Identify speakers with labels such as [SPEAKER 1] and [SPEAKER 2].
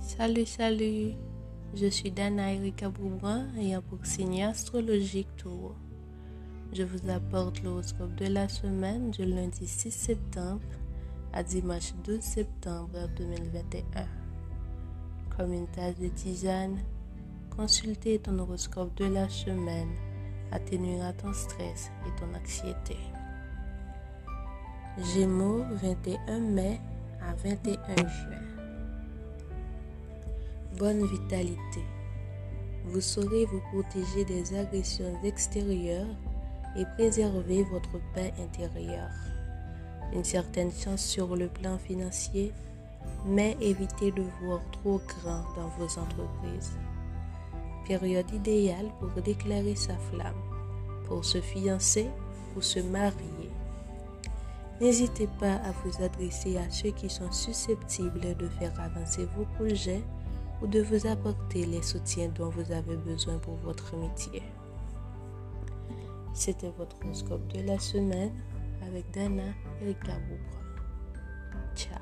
[SPEAKER 1] Salut, salut. Je suis Dana Erika Boubouin ayant pour signe astrologique Tour. Je vous apporte l'horoscope de la semaine du lundi 6 septembre à dimanche 12 septembre 2021. Comme une tasse de tisane, consultez ton horoscope de la semaine atténuera ton stress et ton anxiété. Gémeaux 21 mai à 21 juin. Bonne vitalité. Vous saurez vous protéger des agressions extérieures et préserver votre paix intérieure. Une certaine chance sur le plan financier, mais évitez de voir trop grand dans vos entreprises. Période idéale pour déclarer sa flamme, pour se fiancer ou se marier. N'hésitez pas à vous adresser à ceux qui sont susceptibles de faire avancer vos projets ou de vous apporter les soutiens dont vous avez besoin pour votre métier. C'était votre horoscope de la semaine avec Dana et Ciao